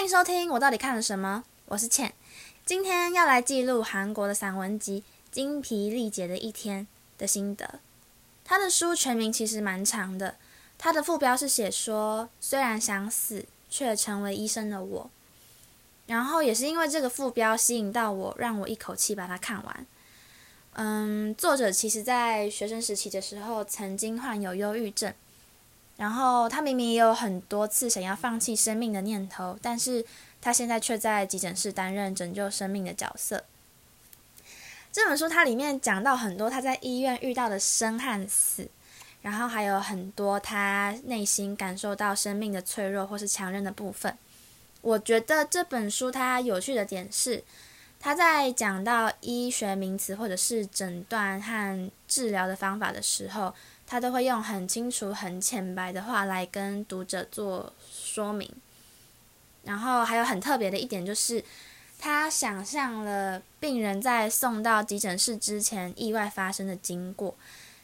欢迎收听我到底看了什么？我是倩，今天要来记录韩国的散文集《精疲力竭的一天》的心得。他的书全名其实蛮长的，他的副标是写说虽然想死，却成为医生的我。然后也是因为这个副标吸引到我，让我一口气把它看完。嗯，作者其实在学生时期的时候曾经患有忧郁症。然后他明明也有很多次想要放弃生命的念头，但是他现在却在急诊室担任拯救生命的角色。这本书它里面讲到很多他在医院遇到的生和死，然后还有很多他内心感受到生命的脆弱或是强韧的部分。我觉得这本书它有趣的点是，他在讲到医学名词或者是诊断和治疗的方法的时候。他都会用很清楚、很浅白的话来跟读者做说明，然后还有很特别的一点就是，他想象了病人在送到急诊室之前意外发生的经过，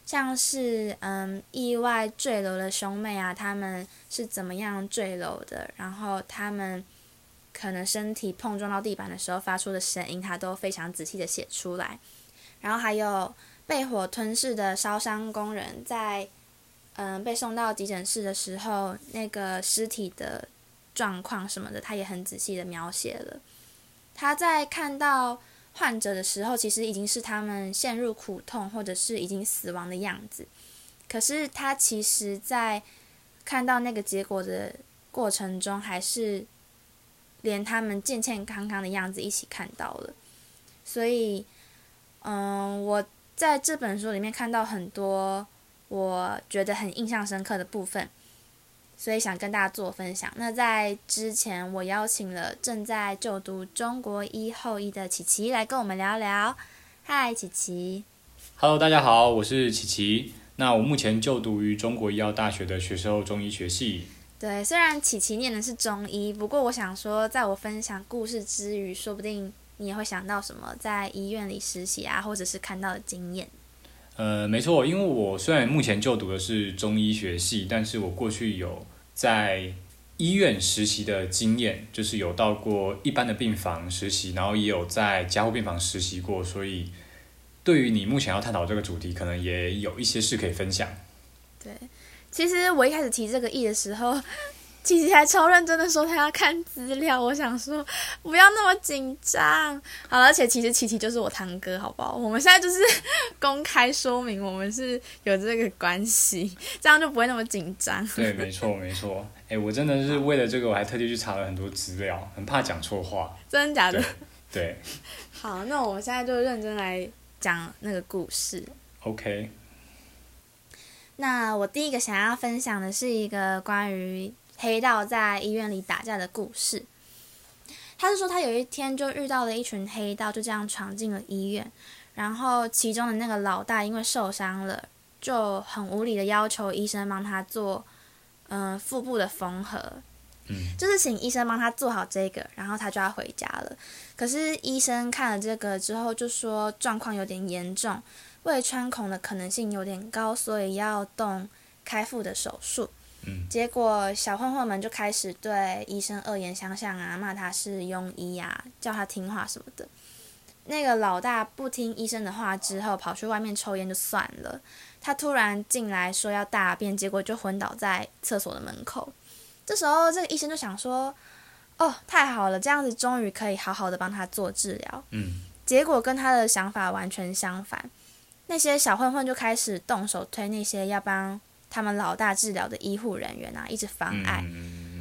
像是嗯意外坠楼的兄妹啊，他们是怎么样坠楼的，然后他们可能身体碰撞到地板的时候发出的声音，他都非常仔细的写出来，然后还有。被火吞噬的烧伤工人在，嗯，被送到急诊室的时候，那个尸体的状况什么的，他也很仔细的描写了。他在看到患者的时候，其实已经是他们陷入苦痛或者是已经死亡的样子。可是他其实，在看到那个结果的过程中，还是连他们健健康康的样子一起看到了。所以，嗯，我。在这本书里面看到很多我觉得很印象深刻的部分，所以想跟大家做分享。那在之前，我邀请了正在就读中国医后医的琪琪来跟我们聊聊。嗨，琪琪。Hello，大家好，我是琪琪。那我目前就读于中国医药大学的学士后中医学系。对，虽然琪琪念的是中医，不过我想说，在我分享故事之余，说不定。你也会想到什么在医院里实习啊，或者是看到的经验？呃，没错，因为我虽然目前就读的是中医学系，但是我过去有在医院实习的经验，就是有到过一般的病房实习，然后也有在加护病房实习过，所以对于你目前要探讨这个主题，可能也有一些事可以分享。对，其实我一开始提这个意的时候。琪琪还超认真的说他要看资料，我想说不要那么紧张。好了，而且其实琪琪就是我堂哥，好不好？我们现在就是公开说明我们是有这个关系，这样就不会那么紧张。对，没错，没错。哎，我真的是为了这个，我还特地去查了很多资料，很怕讲错话。真的假的？对。好，那我们现在就认真来讲那个故事。OK。那我第一个想要分享的是一个关于。黑道在医院里打架的故事。他是说，他有一天就遇到了一群黑道，就这样闯进了医院。然后其中的那个老大因为受伤了，就很无理的要求医生帮他做，嗯，腹部的缝合。嗯，就是请医生帮他做好这个，然后他就要回家了。可是医生看了这个之后，就说状况有点严重，胃穿孔的可能性有点高，所以要动开腹的手术。结果小混混们就开始对医生恶言相向啊，骂他是庸医啊，叫他听话什么的。那个老大不听医生的话之后，跑去外面抽烟就算了，他突然进来说要大便，结果就昏倒在厕所的门口。这时候这个医生就想说：“哦，太好了，这样子终于可以好好的帮他做治疗。”嗯，结果跟他的想法完全相反，那些小混混就开始动手推那些要帮。他们老大治疗的医护人员啊，一直妨碍，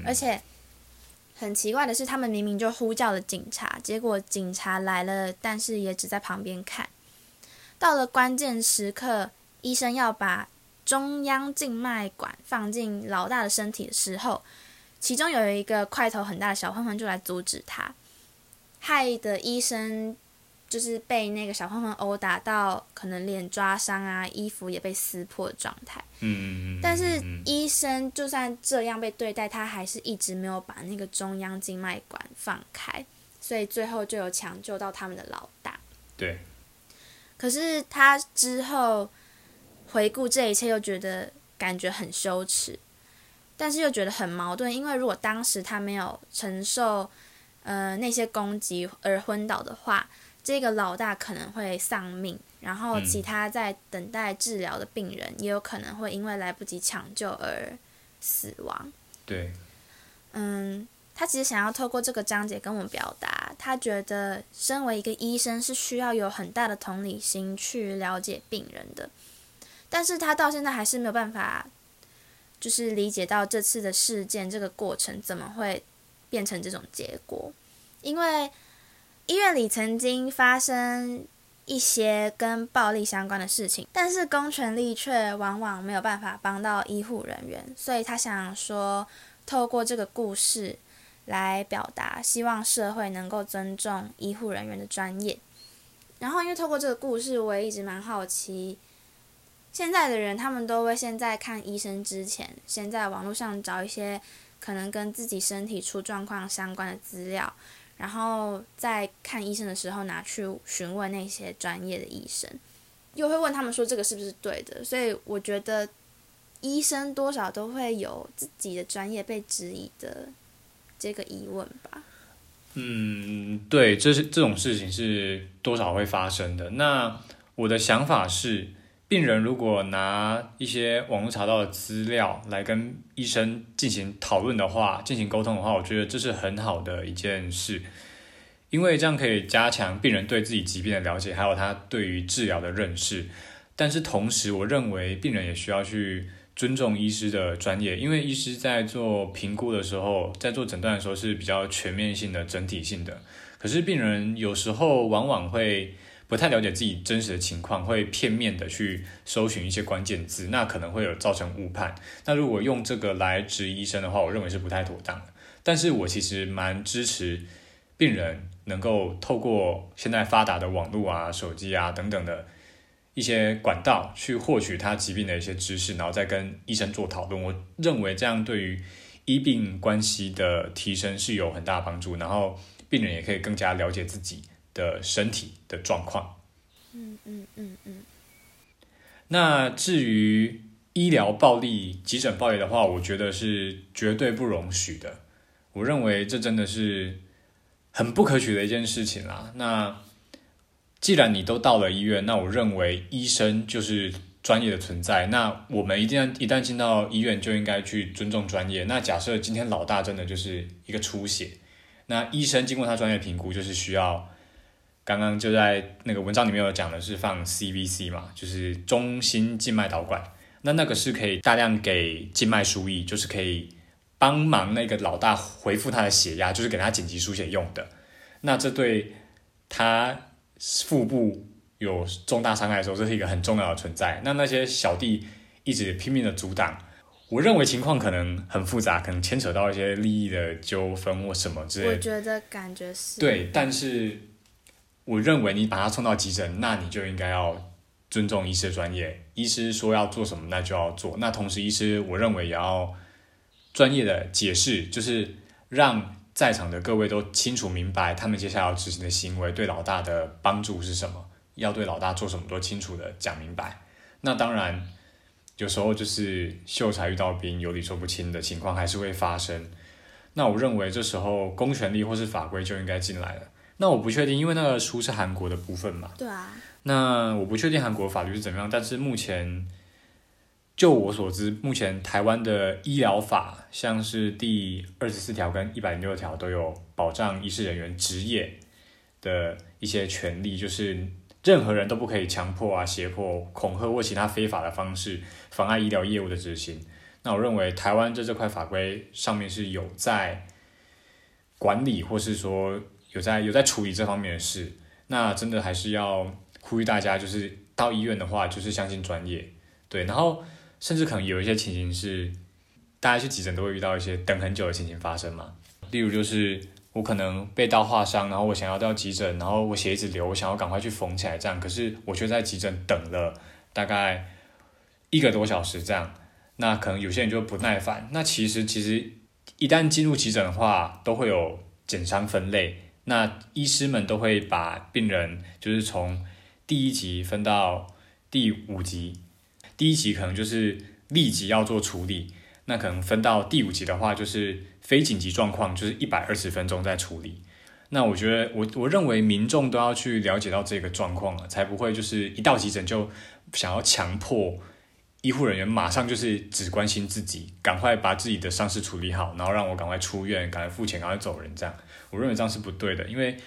而且很奇怪的是，他们明明就呼叫了警察，结果警察来了，但是也只在旁边看。到了关键时刻，医生要把中央静脉管放进老大的身体的时候，其中有一个块头很大的小混混就来阻止他，害得医生。就是被那个小混混殴打到，可能脸抓伤啊，衣服也被撕破的状态。嗯但是医生就算这样被对待，他还是一直没有把那个中央静脉管放开，所以最后就有抢救到他们的老大。对。可是他之后回顾这一切，又觉得感觉很羞耻，但是又觉得很矛盾，因为如果当时他没有承受呃那些攻击而昏倒的话，这个老大可能会丧命，然后其他在等待治疗的病人也有可能会因为来不及抢救而死亡。对，嗯，他其实想要透过这个章节跟我们表达，他觉得身为一个医生是需要有很大的同理心去了解病人的，但是他到现在还是没有办法，就是理解到这次的事件这个过程怎么会变成这种结果，因为医院里曾经发生一些跟暴力相关的事情，但是公权力却往往没有办法帮到医护人员，所以他想说，透过这个故事来表达，希望社会能够尊重医护人员的专业。然后，因为透过这个故事，我也一直蛮好奇，现在的人他们都会先在看医生之前，先在网络上找一些可能跟自己身体出状况相关的资料。然后在看医生的时候拿去询问那些专业的医生，又会问他们说这个是不是对的，所以我觉得医生多少都会有自己的专业被质疑的这个疑问吧。嗯，对，这是这种事情是多少会发生的。那我的想法是。病人如果拿一些网络查到的资料来跟医生进行讨论的话，进行沟通的话，我觉得这是很好的一件事，因为这样可以加强病人对自己疾病的了解，还有他对于治疗的认识。但是同时，我认为病人也需要去尊重医师的专业，因为医师在做评估的时候，在做诊断的时候是比较全面性的、整体性的。可是病人有时候往往会。不太了解自己真实的情况，会片面的去搜寻一些关键字，那可能会有造成误判。那如果用这个来质疑医生的话，我认为是不太妥当。但是我其实蛮支持病人能够透过现在发达的网络啊、手机啊等等的一些管道去获取他疾病的一些知识，然后再跟医生做讨论。我认为这样对于医病关系的提升是有很大帮助，然后病人也可以更加了解自己。的身体的状况，嗯嗯嗯嗯。那至于医疗暴力、急诊暴力的话，我觉得是绝对不容许的。我认为这真的是很不可取的一件事情啦。那既然你都到了医院，那我认为医生就是专业的存在。那我们一定要一旦进到医院，就应该去尊重专业。那假设今天老大真的就是一个出血，那医生经过他专业评估，就是需要。刚刚就在那个文章里面有讲的是放 CVC 嘛，就是中心静脉导管。那那个是可以大量给静脉输液，就是可以帮忙那个老大恢复他的血压，就是给他紧急输血用的。那这对他腹部有重大伤害的时候，这是一个很重要的存在。那那些小弟一直拼命的阻挡，我认为情况可能很复杂，可能牵扯到一些利益的纠纷或什么之类。我觉得感觉是。对，但是。我认为你把他送到急诊，那你就应该要尊重医师的专业。医师说要做什么，那就要做。那同时，医师我认为也要专业的解释，就是让在场的各位都清楚明白他们接下来要执行的行为对老大的帮助是什么，要对老大做什么都清楚的讲明白。那当然，有时候就是秀才遇到兵，有理说不清的情况还是会发生。那我认为这时候公权力或是法规就应该进来了。那我不确定，因为那个书是韩国的部分嘛。对啊。那我不确定韩国法律是怎么样，但是目前就我所知，目前台湾的医疗法，像是第二十四条跟一百零六条都有保障医师人员职业的一些权利，就是任何人都不可以强迫啊、胁迫、恐吓或其他非法的方式妨碍医疗业务的执行。那我认为台湾在这块法规上面是有在管理，或是说。有在有在处理这方面的事，那真的还是要呼吁大家，就是到医院的话，就是相信专业，对。然后甚至可能有一些情形是，大家去急诊都会遇到一些等很久的情形发生嘛。例如就是我可能被刀划伤，然后我想要到急诊，然后我血一直流，我想要赶快去缝起来，这样，可是我却在急诊等了大概一个多小时这样，那可能有些人就不耐烦。那其实其实一旦进入急诊的话，都会有减伤分类。那医师们都会把病人就是从第一级分到第五级，第一级可能就是立即要做处理，那可能分到第五级的话，就是非紧急状况，就是一百二十分钟在处理。那我觉得，我我认为民众都要去了解到这个状况了，才不会就是一到急诊就想要强迫医护人员马上就是只关心自己，赶快把自己的伤势处理好，然后让我赶快出院，赶快付钱，赶快走人这样。我认为这样是不对的，因为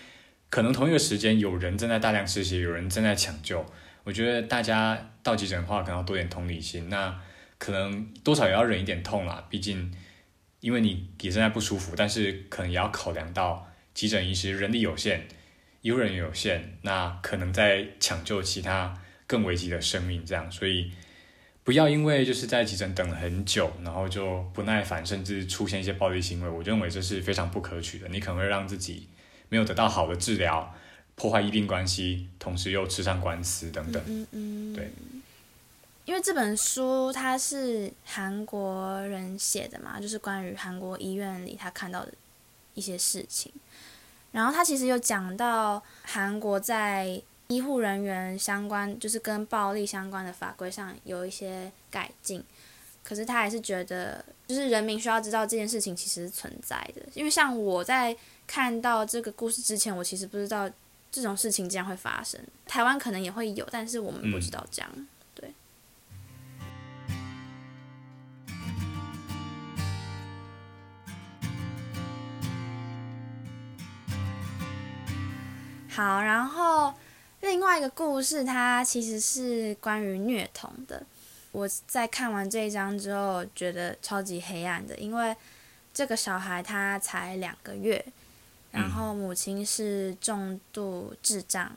可能同一个时间有人正在大量失血，有人正在抢救。我觉得大家到急诊的话，可能要多点同理心。那可能多少也要忍一点痛啦，毕竟因为你也正在不舒服，但是可能也要考量到。急诊医师人力有限，医护人员有限，那可能在抢救其他更危急的生命，这样，所以不要因为就是在急诊等了很久，然后就不耐烦，甚至出现一些暴力行为，我认为这是非常不可取的。你可能会让自己没有得到好的治疗，破坏医病关系，同时又吃上官司等等。嗯嗯，对。因为这本书它是韩国人写的嘛，就是关于韩国医院里他看到的一些事情。然后他其实有讲到韩国在医护人员相关，就是跟暴力相关的法规上有一些改进，可是他还是觉得，就是人民需要知道这件事情其实是存在的。因为像我在看到这个故事之前，我其实不知道这种事情竟然会发生。台湾可能也会有，但是我们不知道这样。好，然后另外一个故事，它其实是关于虐童的。我在看完这一章之后，觉得超级黑暗的，因为这个小孩他才两个月，然后母亲是重度智障，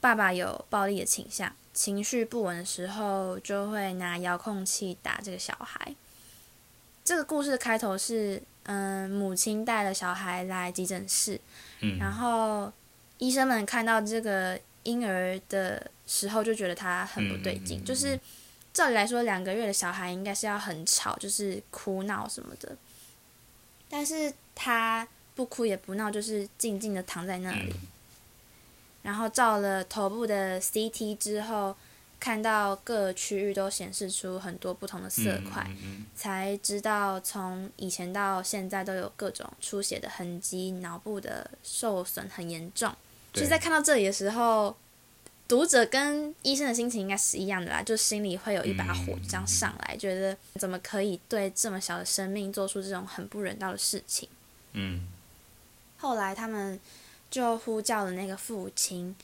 爸爸有暴力的倾向，情绪不稳的时候就会拿遥控器打这个小孩。这个故事的开头是，嗯，母亲带了小孩来急诊室，然后。医生们看到这个婴儿的时候，就觉得他很不对劲。就是照理来说，两个月的小孩应该是要很吵，就是哭闹什么的。但是他不哭也不闹，就是静静的躺在那里。然后照了头部的 CT 之后，看到各区域都显示出很多不同的色块，才知道从以前到现在都有各种出血的痕迹，脑部的受损很严重。就是在看到这里的时候，读者跟医生的心情应该是一样的啦，就心里会有一把火这样上来，觉得怎么可以对这么小的生命做出这种很不人道的事情？嗯。后来他们就呼叫了那个父亲，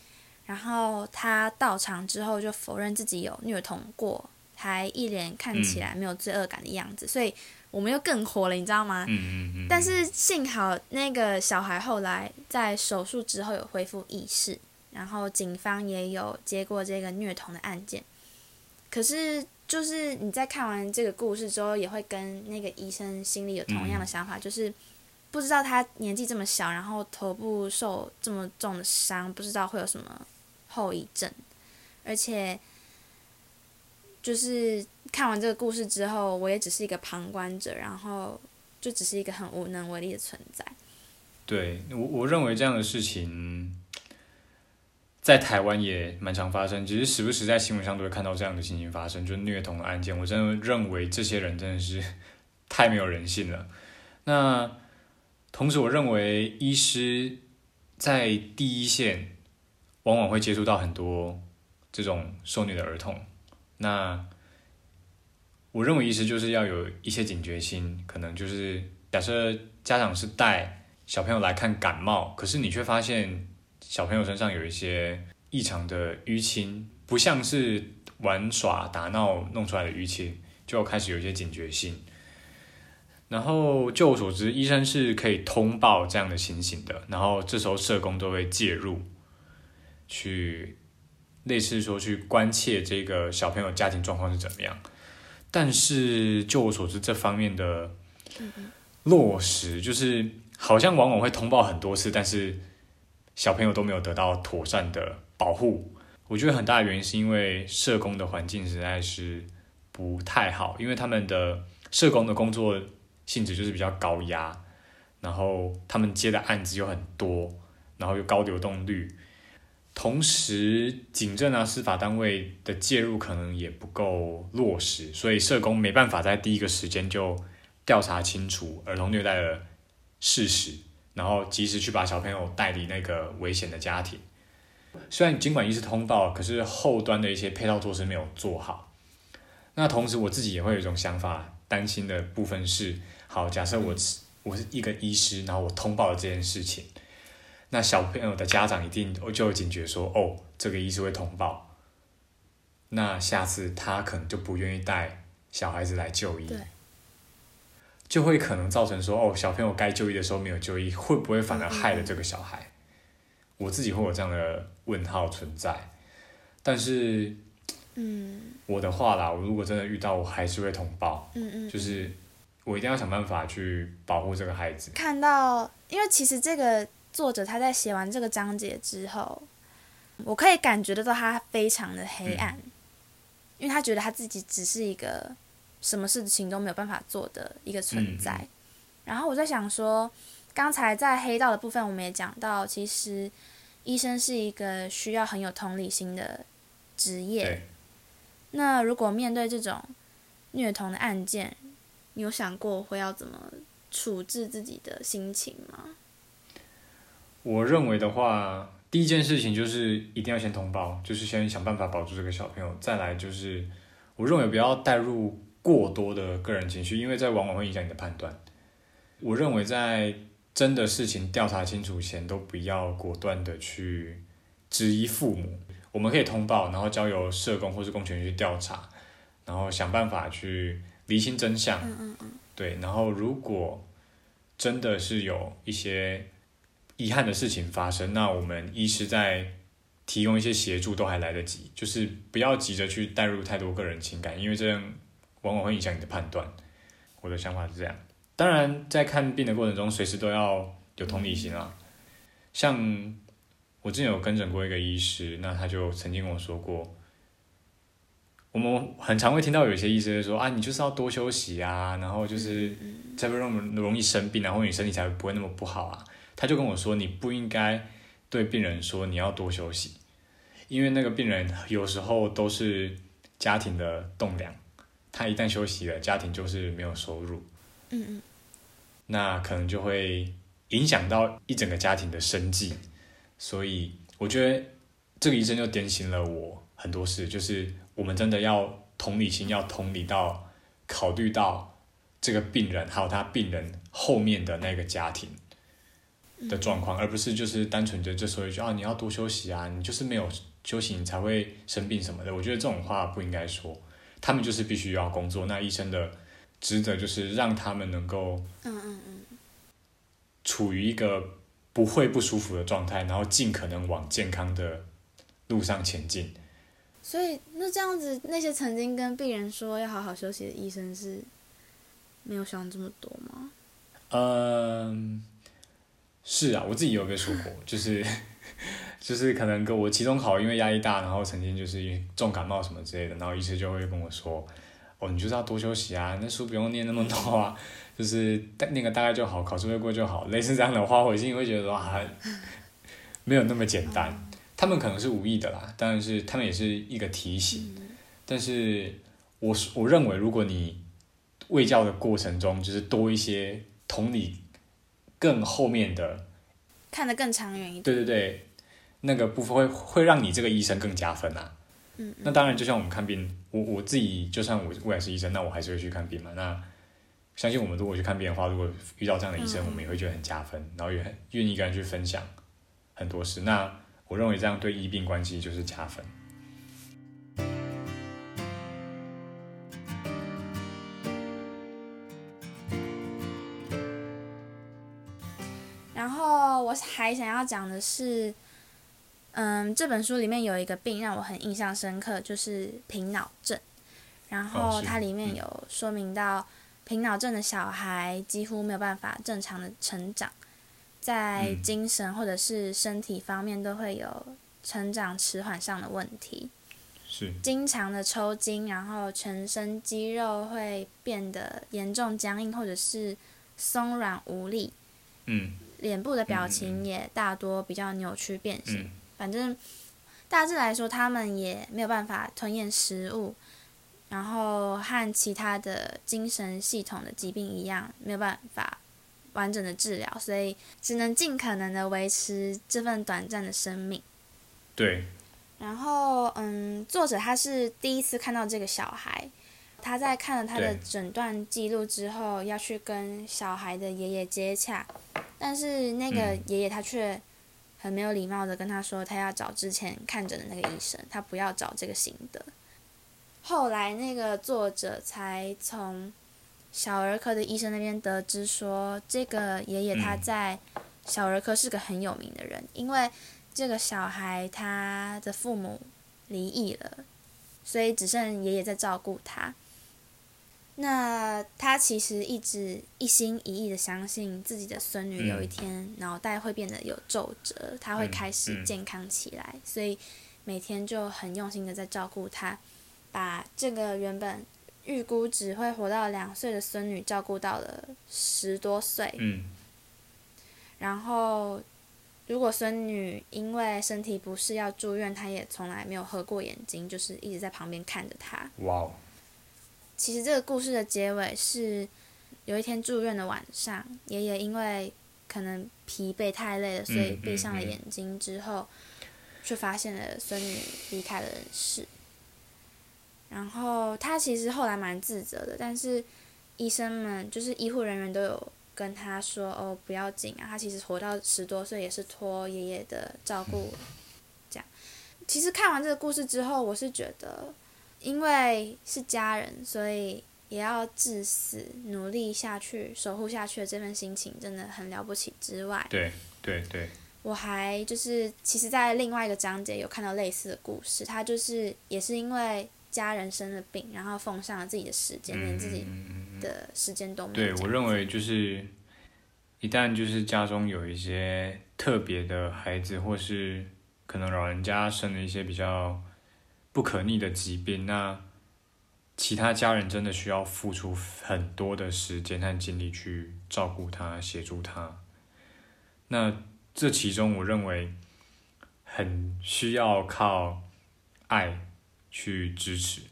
然后他到场之后就否认自己有虐童过，还一脸看起来没有罪恶感的样子，所以。我们又更火了，你知道吗？嗯嗯嗯。但是幸好那个小孩后来在手术之后有恢复意识，然后警方也有接过这个虐童的案件。可是就是你在看完这个故事之后，也会跟那个医生心里有同样的想法，就是不知道他年纪这么小，然后头部受这么重的伤，不知道会有什么后遗症，而且。就是看完这个故事之后，我也只是一个旁观者，然后就只是一个很无能为力的存在。对我，我认为这样的事情在台湾也蛮常发生，只是时不时在新闻上都会看到这样的情形发生，就是虐童的案件。我真的认为这些人真的是 太没有人性了。那同时，我认为医师在第一线往往会接触到很多这种受虐的儿童。那我认为意思就是要有一些警觉心，可能就是假设家长是带小朋友来看感冒，可是你却发现小朋友身上有一些异常的淤青，不像是玩耍打闹弄出来的淤青，就要开始有一些警觉性。然后就我所知，医生是可以通报这样的情形的，然后这时候社工都会介入去。类似说去关切这个小朋友家庭状况是怎么样，但是就我所知，这方面的落实就是好像往往会通报很多次，但是小朋友都没有得到妥善的保护。我觉得很大的原因是因为社工的环境实在是不太好，因为他们的社工的工作性质就是比较高压，然后他们接的案子又很多，然后又高流动率。同时警政啊司法单位的介入可能也不够落实，所以社工没办法在第一个时间就调查清楚儿童虐待的事实，然后及时去把小朋友带离那个危险的家庭。虽然尽管医师通报，可是后端的一些配套措施没有做好。那同时我自己也会有一种想法，担心的部分是：好，假设我我是一个医师，然后我通报了这件事情，那小朋友的家长一定就有警觉说：哦，这个医师会通报，那下次他可能就不愿意带小孩子来就医，就会可能造成说：哦，小朋友该就医的时候没有就医，会不会反而害了这个小孩？我自己会有这样的问号存在，但是，嗯。我的话啦，我如果真的遇到，我还是会通报，嗯嗯，就是我一定要想办法去保护这个孩子。看到，因为其实这个作者他在写完这个章节之后，我可以感觉得到他非常的黑暗，因为他觉得他自己只是一个什么事情都没有办法做的一个存在。嗯然后我在想说，刚才在黑道的部分，我们也讲到，其实医生是一个需要很有同理心的职业。那如果面对这种虐童的案件，你有想过会要怎么处置自己的心情吗？我认为的话，第一件事情就是一定要先通报，就是先想办法保住这个小朋友。再来就是，我认为不要带入过多的个人情绪，因为这往往会影响你的判断。我认为在真的事情调查清楚前，都不要果断的去质疑父母。我们可以通报，然后交由社工或是公权去调查，然后想办法去厘清真相。嗯嗯嗯，对，然后如果真的是有一些遗憾的事情发生，那我们医师在提供一些协助都还来得及，就是不要急着去带入太多个人情感，因为这样往往会影响你的判断。我的想法是这样。当然，在看病的过程中，随时都要有同理心啊。像我之前有跟诊过一个医师，那他就曾经跟我说过，我们很常会听到有些医生说啊，你就是要多休息啊，然后就是才不会那么容易生病，然后你身体才不会那么不好啊。他就跟我说，你不应该对病人说你要多休息，因为那个病人有时候都是家庭的栋梁，他一旦休息了，家庭就是没有收入，嗯嗯，那可能就会影响到一整个家庭的生计。所以我觉得这个医生就点醒了我很多事，就是我们真的要同理心，要同理到考虑到这个病人还有他病人后面的那个家庭的状况，而不是就是单纯的就说一句啊你要多休息啊，你就是没有休息你才会生病什么的。我觉得这种话不应该说，他们就是必须要工作，那医生的职责就是让他们能够嗯嗯嗯，处于一个不会不舒服的状态，然后尽可能往健康的路上前进。所以那这样子，那些曾经跟病人说要好好休息的医生是没有想这么多吗？嗯，是啊，我自己有被说过，就是就是可能跟我期中考因为压力大，然后曾经就是重感冒什么之类的，然后医师就会跟我说，哦，你就是要多休息啊，那书不用念那么多啊，就是那个大概就好，考试会过就好，类似这样的话，我心里会觉得说啊，没有那么简单。他们可能是无意的啦，但是他们也是一个提醒。但是我是我认为，如果你喂教的过程中，就是多一些同理，更后面的，看得更长远一点。对对对，那个部分会会让你这个医生更加分啊。嗯，那当然，就像我们看病，我我自己就算我未来是医生，那我还是会去看病嘛。那相信我们如果去看病的话，如果遇到这样的医生，嗯我们也会觉得很加分，然后也很愿意跟人去分享很多事。那我认为这样对医病关系就是加分。还想要讲的是，嗯，这本书里面有一个病让我很印象深刻，就是平脑症。然后它里面嗯有说明到，平脑症的小孩几乎没有办法正常的成长，在嗯精神或者是身体方面都会有成长迟缓上的问题。是，经常的抽筋，然后全身肌肉会变得严重僵硬，或者是松软无力。嗯脸部的表情也大多比较扭曲变形。嗯反正大致来说，他们也没有办法吞咽食物，然后和其他的精神系统的疾病一样，没有办法完整的治疗，所以只能尽可能的维持这份短暂的生命。对。然后，嗯，作者他是第一次看到这个小孩，他在看了他的诊断记录之后，要去跟小孩的爷爷接洽，但是那个爷爷他却很没有礼貌的跟他说，他要找之前看诊的那个医生，他不要找这个新的。后来，那个作者才从小儿科的医生那边得知说，这个爷爷他在小儿科是个很有名的人，因为。这个小孩他的父母离异了，所以只剩爷爷在照顾他。那他其实一直一心一意的相信自己的孙女有一天脑袋会变得有皱褶，他会开始健康起来，所以每天就很用心的在照顾他，把这个原本预估只会活到两岁的孙女照顾到了十多岁。嗯，然后。如果孙女因为身体不适要住院，他也从来没有合过眼睛，就是一直在旁边看着她。哇哦！其实这个故事的结尾是，有一天住院的晚上，爷爷因为可能疲惫太累了，所以闭上了眼睛之后，却发现了孙女离开了人世。然后他其实后来蛮自责的，但是医生们就是医护人员都有。跟他说哦，不要紧啊，他其实活到十多岁也是托爷爷的照顾，这样。其实看完这个故事之后，我是觉得，因为是家人，所以也要至死努力下去，守护下去的这份心情真的很了不起。之外，对对对，我还就是其实，在另外一个章节有看到类似的故事，他就是也是因为家人生了病，然后奉上了自己的时间，连自己。的时间都没对我认为就是，一旦就是家中有一些特别的孩子，或是可能老人家生了一些比较不可逆的疾病，那其他家人真的需要付出很多的时间和精力去照顾他、协助他。那这其中，我认为很需要靠爱去支持。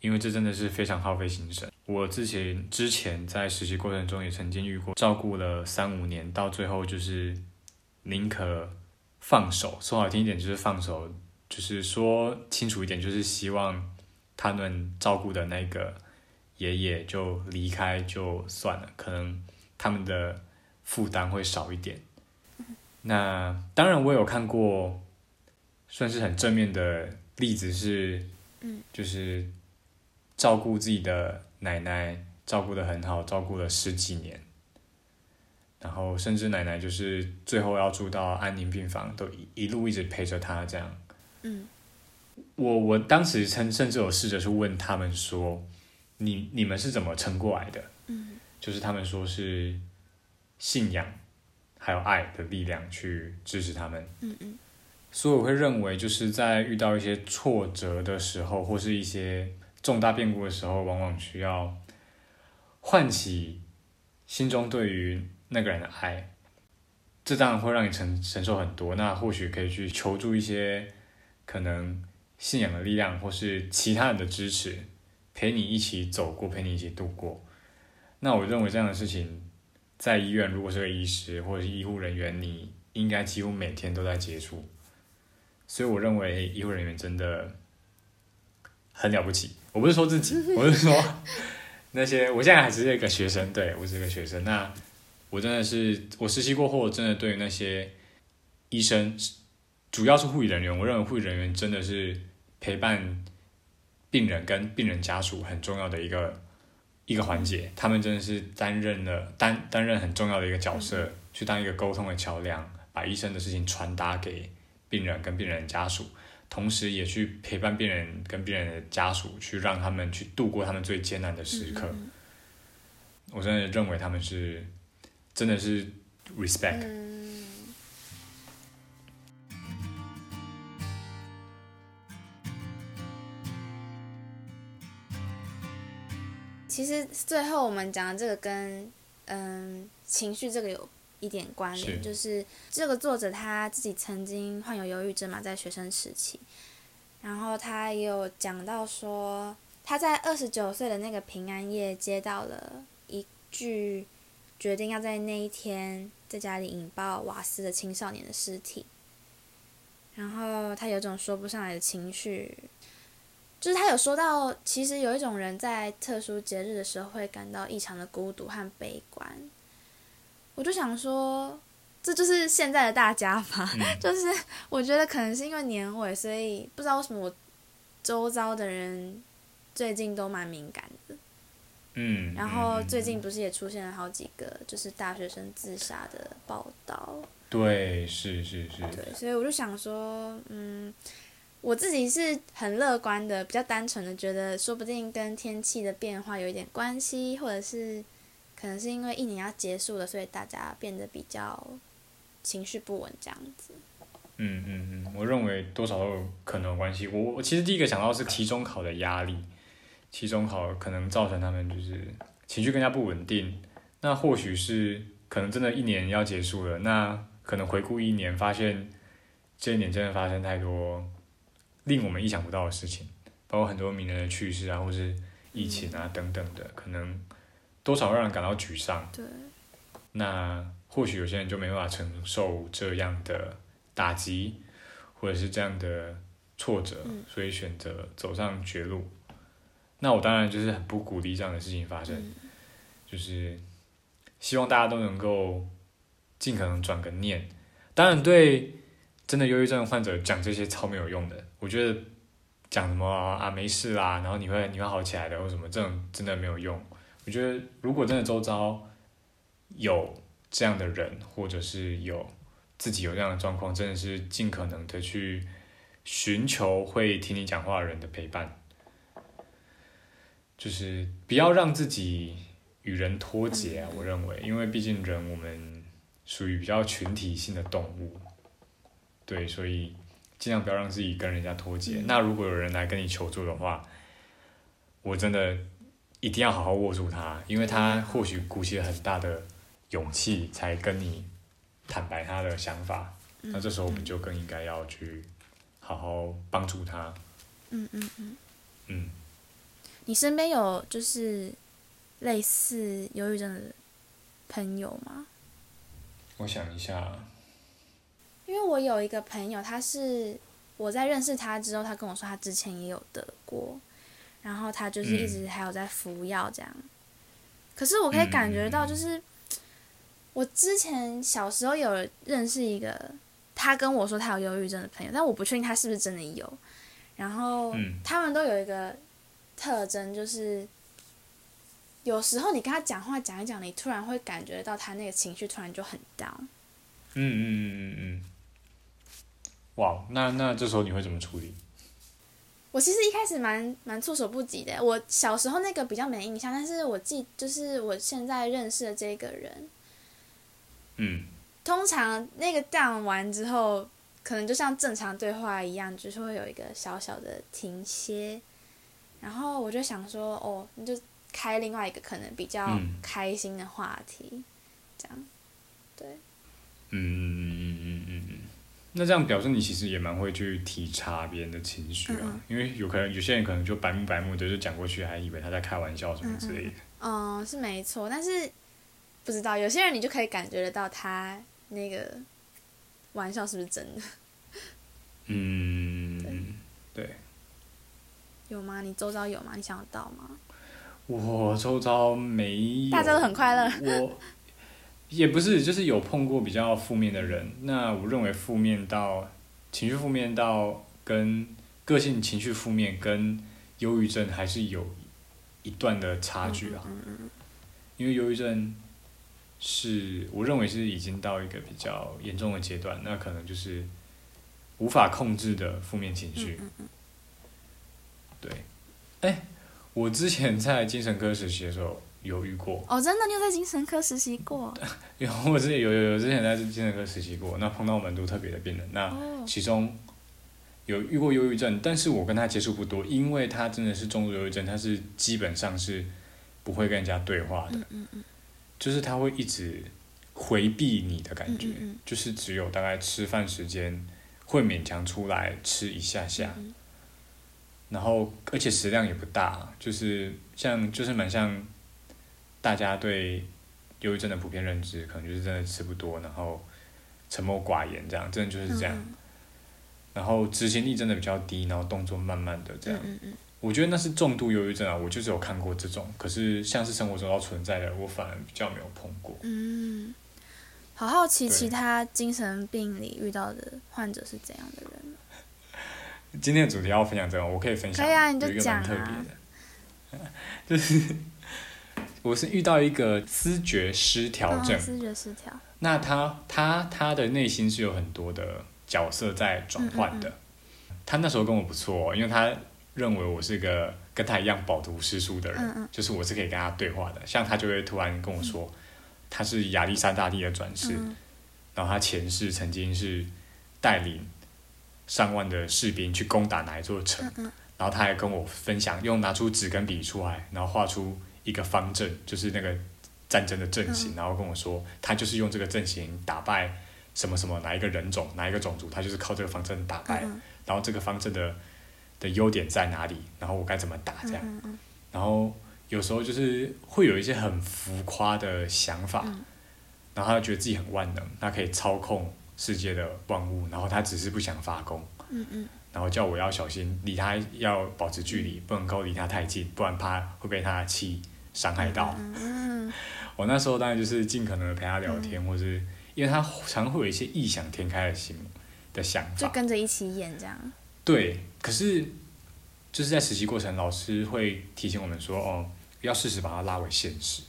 因为这真的是非常耗费心神。我之前之前在实习过程中也曾经遇过，照顾了三五年，到最后就是宁可放手，说好听一点就是放手，就是说清楚一点就是希望他们照顾的那个爷爷就离开就算了，可能他们的负担会少一点。那当然我有看过，算是很正面的例子是，就是。照顾自己的奶奶，照顾的很好，照顾了十几年，然后甚至奶奶就是最后要住到安宁病房，都一一路一直陪着她这样。嗯，我我当时甚甚至有试着去问他们说，你你们是怎么撑过来的？嗯，就是他们说是信仰还有爱的力量去支持他们。嗯嗯，所以我会认为就是在遇到一些挫折的时候，或是一些。重大变故的时候，往往需要唤起心中对于那个人的爱，这当然会让你承承受很多。那或许可以去求助一些可能信仰的力量，或是其他人的支持，陪你一起走过，陪你一起度过。那我认为这样的事情，在医院如果是个医师或者是医护人员，你应该几乎每天都在接触。所以我认为医护人员真的很了不起。我不是说自己，我是说那些。我现在还是一个学生，对我是一个学生。那我真的是我实习过后，真的对那些医生，主要是护理人员，我认为护理人员真的是陪伴病人跟病人家属很重要的一个一个环节。他们真的是担任了担担任很重要的一个角色，去当一个沟通的桥梁，把医生的事情传达给病人跟病人家属。同时，也去陪伴病人跟病人的家属，去让他们去度过他们最艰难的时刻。我真的认为他们是，真的是 respect。其实最后我们讲的这个跟嗯情绪这个有一点关联，是就是这个作者他自己曾经患有忧郁症嘛，在学生时期，然后他也有讲到说，他在二十九岁的那个平安夜接到了一具决定要在那一天在家里引爆瓦斯的青少年的尸体，然后他有种说不上来的情绪。就是他有说到，其实有一种人在特殊节日的时候会感到异常的孤独和悲观。我就想说，这就是现在的大家吧。嗯 就是我觉得可能是因为年尾，所以不知道为什么我周遭的人最近都蛮敏感的。嗯，然后嗯最近不是也出现了好几个就是大学生自杀的报道。对，是是是，对，所以我就想说，嗯，我自己是很乐观的，比较单纯的觉得，说不定跟天气的变化有一点关系，或者是可能是因为一年要结束了，所以大家变得比较情绪不稳这样子。嗯嗯嗯，我认为多少有可能有关系。我我其实第一个想到是期中考的压力，期中考可能造成他们就是情绪更加不稳定。那或许是可能真的一年要结束了，那可能回顾一年，发现这一年真的发生太多令我们意想不到的事情，包括很多名人的去世啊，或是疫情啊等等的，可能多少让人感到沮丧。对，那或许有些人就没办法承受这样的打击，或者是这样的挫折，嗯所以选择走上绝路。那我当然就是很不鼓励这样的事情发生，嗯就是希望大家都能够尽可能转个念。当然，对真的忧郁症患者讲这些超没有用的，我觉得讲什么啊没事啦，然后你会你会好起来的，或什么这种真的没有用。我觉得如果真的周遭有这样的人，或者是有自己有这样的状况，真的是尽可能的去寻求会听你讲话的人的陪伴，就是不要让自己与人脱节。我认为，因为毕竟人我们属于比较群体性的动物，对，所以尽量不要让自己跟人家脱节。那如果有人来跟你求助的话，我真的一定要好好握住他，因为他或许鼓起了很大的勇气才跟你坦白他的想法，那这时候我们就更应该要去好好帮助他。嗯嗯嗯。嗯，你身边有就是类似忧郁症的朋友吗？我想一下，因为我有一个朋友，他是我在认识他之后，他跟我说他之前也有得过，然后他就是一直还有在服药这样。可是我可以感觉到，就是、我之前小时候有认识一个，他跟我说他有忧郁症的朋友，但我不确定他是不是真的有。然后嗯他们都有一个特征，就是有时候你跟他讲话讲一讲，你突然会感觉到他那个情绪突然就很 down。嗯嗯嗯嗯嗯，哇，那那这时候你会怎么处理？我其实一开始蛮蛮措手不及的。我小时候那个比较没印象，但是我记就是我现在认识的这个人，嗯通常那个 down 完之后，可能就像正常对话一样，就是会有一个小小的停歇。然后我就想说，哦，你就开另外一个可能比较嗯开心的话题，这样，对，嗯，那这样表示你其实也蛮会去体察别人的情绪啊，因为有可能有些人可能就白目白目的就讲过去，还以为他在开玩笑什么之类的。嗯，是没错，但是不知道有些人你就可以感觉得到他那个玩笑是不是真的。嗯，对，有吗？你周遭有吗？你想得到吗？我周遭没有，大家都很快乐。我也不是，就是有碰过比较负面的人。那我认为负面到情绪负面到跟个性情绪负面跟忧郁症还是有一段的差距啊。因为忧郁症是我认为是已经到一个比较严重的阶段，那可能就是无法控制的负面情绪。对，哎，我之前在精神科实习的时候有遇过，哦，真的，你有在精神科实习过？有我之前有有有之前在精神科实习过，那碰到蛮多特别的病人，那哦，其中有遇过忧郁症，但是我跟他接触不多，因为他真的是重度忧郁症，他是基本上是不会跟人家对话的，嗯嗯嗯。就是他会一直回避你的感觉，就是只有大概吃饭时间会勉强出来吃一下下，嗯。然后而且食量也不大，就是像就是蛮像大家对忧郁症的普遍认知，可能就是真的吃不多，然后沉默寡言这样，真的就是这样。嗯然后执行力真的比较低，然后动作慢慢的这样。嗯嗯我觉得那是重度忧郁症啊，我就是有看过这种，可是像是生活中要存在的，我反而比较没有碰过。嗯，好好奇其他精神病里遇到的患者是怎样的人。今天的主题要分享这个，我可以分享，可以啊你就讲啊别的，就是我是遇到一个思觉失调症，哦视觉失调。那他他他的内心是有很多的角色在转换的。嗯他那时候跟我不错、哦，因为他认为我是个跟他一样饱读诗书的人，就是我是可以跟他对话的。像他就会突然跟我说，他是亚历山大帝的转世，嗯然后他前世曾经是带领上万的士兵去攻打哪一座城，然后他还跟我分享，用拿出纸跟笔出来，然后画出一个方阵，就是那个战争的阵型，嗯。然后跟我说，他就是用这个阵型打败什么什么哪一个人种哪一个种族，他就是靠这个方阵打败，嗯然后这个方阵的的优点在哪里，然后我该怎么打这样，然后有时候就是会有一些很浮夸的想法，嗯。然后他觉得自己很万能，他可以操控世界的万物，然后他只是不想发功，嗯嗯。然后叫我要小心，离他要保持距离，不能够离他太近，不然怕会被他的气伤害到。嗯嗯我那时候当然就是尽可能的陪他聊天，或是因为他常会有一一些异想天开的心的想法就，跟着一起演这样。对，可是就是在实习过程，老师会提醒我们说，哦，要适时把它拉回现实。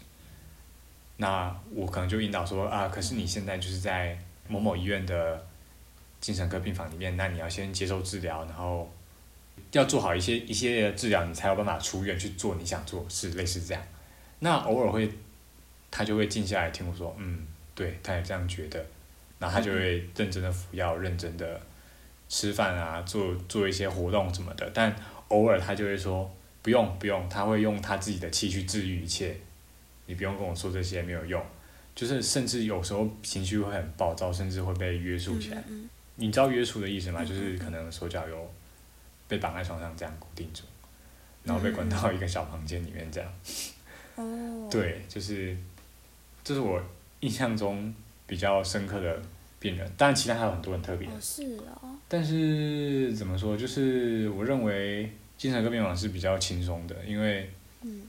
那我可能就引导说啊，可是你现在就是在某某医院的精神科病房里面，那你要先接受治疗，然后要做好一些一系列的治疗，你才有办法出院去做你想做的事，类似这样。那偶尔会，他就会静下来听我说，嗯，对，他也这样觉得，然后他就会认真的服药，认真的吃饭啊，做做一些活动什么的，但偶尔他就会说不用不用，他会用他自己的气去治愈一切，你不用跟我说这些没有用，就是甚至有时候情绪会很暴躁，甚至会被约束起来。嗯你知道约束的意思吗？嗯就是可能手脚有被绑在床上这样固定住，然后被关到一个小房间里面这样。哦。。对，就是这是我印象中比较深刻的病人，当然其他还有很多很特别的哦，是哦。但是怎么说，就是我认为精神科病房是比较轻松的，因为嗯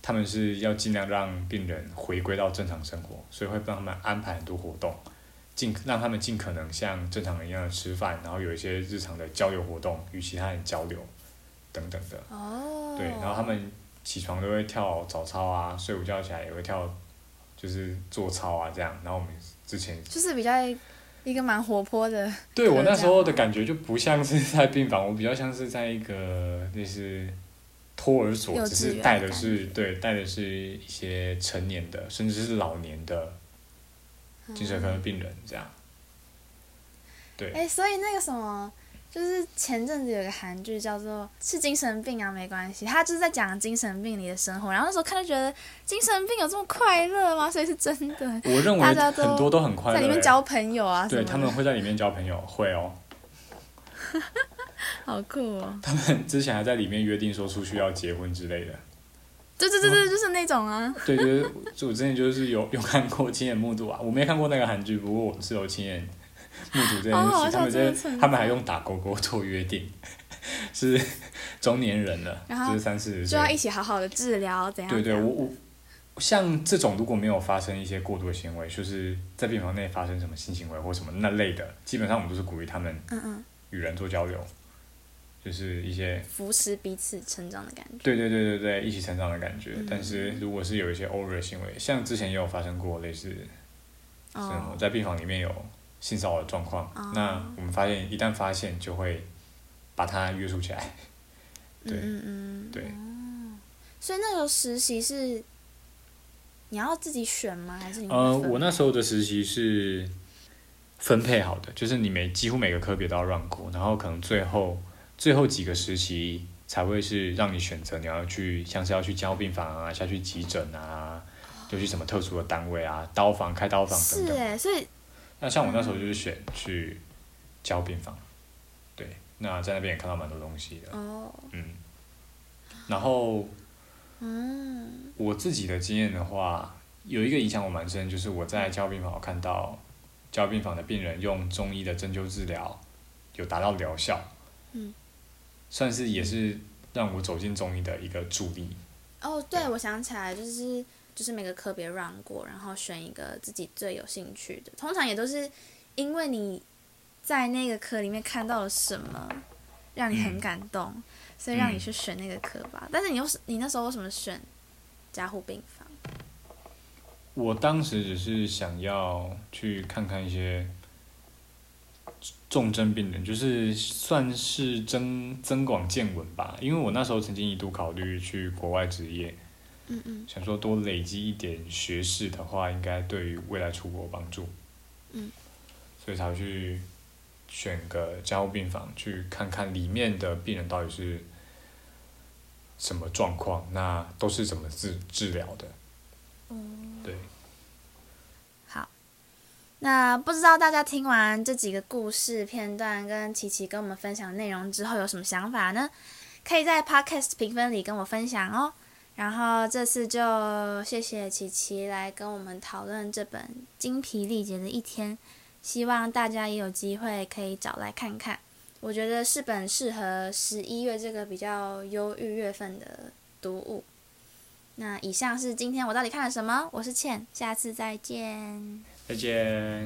他们是要尽量让病人回归到正常生活，所以会帮他们安排很多活动，尽让他们尽可能像正常人一样的吃饭，然后有一些日常的交流活动，与其他人交流等等的。哦。对，然后他们起床都会跳早操啊，睡午觉起来也会跳，就是做操啊这样。然后我们之前就是比较一个蛮活泼的。对我那时候的感觉就不像是在病房，我比较像是在一个那是托儿所，只是带的是对带的是一些成年的，甚至是老年的精神科病人这样。对，哎、所以那个什么，就是前阵子有个韩剧叫做《是精神病啊没关系》，他就是在讲精神病里的生活。然后那时候看就觉得精神病有这么快乐吗？所以是真的，我认为大家都很多都很快乐、在里面欸交朋友啊。对他们会在里面交朋友，会哦。好酷哦！他们之前还在里面约定说出去要结婚之类的。对对对对，就是那种啊。对对，就我之前就是有有看过亲眼目睹啊，我没看过那个韩剧，不过我是有亲眼目睹这件事。好好笑他们在这个存在他们还用打勾勾做约定，是中年人了，然就是三四十岁就要一。起好好的治疗，怎样？对对，我我像这种如果没有发生一些过度的行为，就是在病房内发生什么性行为或什么那类的，基本上我们都是鼓励他们嗯嗯，与人做交流，就是一些扶持彼此成长的感觉。对对对对对，一起成长的感觉。嗯但是如果是有一些 over 的行为，像之前也有发生过类似，是哦，在病房里面有性骚扰的状况，哦那我们发现一旦发现就会把他约束起来。对嗯嗯嗯。对哦，所以那时候实习是你要自己选吗？还是你呃，我那时候的实习是分配好的，就是你每几乎每个科别都要 run 过，然后可能最后最后几个实习才会是让你选择你要去，像是要去交病房啊，下去急诊啊，就去什么特殊的单位啊，刀房、开刀房等等。是哎，所以那像我那时候就是选去交病房，对，那在那边也看到蛮多东西的。哦，嗯，然后嗯，我自己的经验的话，有一个影响我蛮深，就是我在交病房我看到交病房的病人用中医的针灸治疗，有达到疗效。嗯，算是也是让我走进中医的一个助力。哦，对，我想起来，就是就是每个科别让过，然后选一个自己最有兴趣的，通常也都是因为你在那个科里面看到了什么，让你很嗯感动，所以让你去选那个科吧。但是你又是你那时候为什么选加护病房？我当时只是想要去看看一些重症病人，就是算是增增广见闻吧。因为我那时候曾经一度考虑去国外职业，嗯嗯想说多累积一点学识的话，应该对于未来出国有帮助。嗯，所以才会去选个加护病房，去看看里面的病人到底是什么状况，那都是怎么治治疗的。对。好，那不知道大家听完这几个故事片段跟琪琪跟我们分享的内容之后有什么想法呢？可以在 Podcast 评分里跟我分享哦。然后这次就谢谢琪琪来跟我们讨论这本精疲力竭的一天，希望大家也有机会可以找来看看。我觉得是本适合十一月这个比较忧郁月份的读物。那以上是今天我到底看了什么？我是倩，下次再见。再见。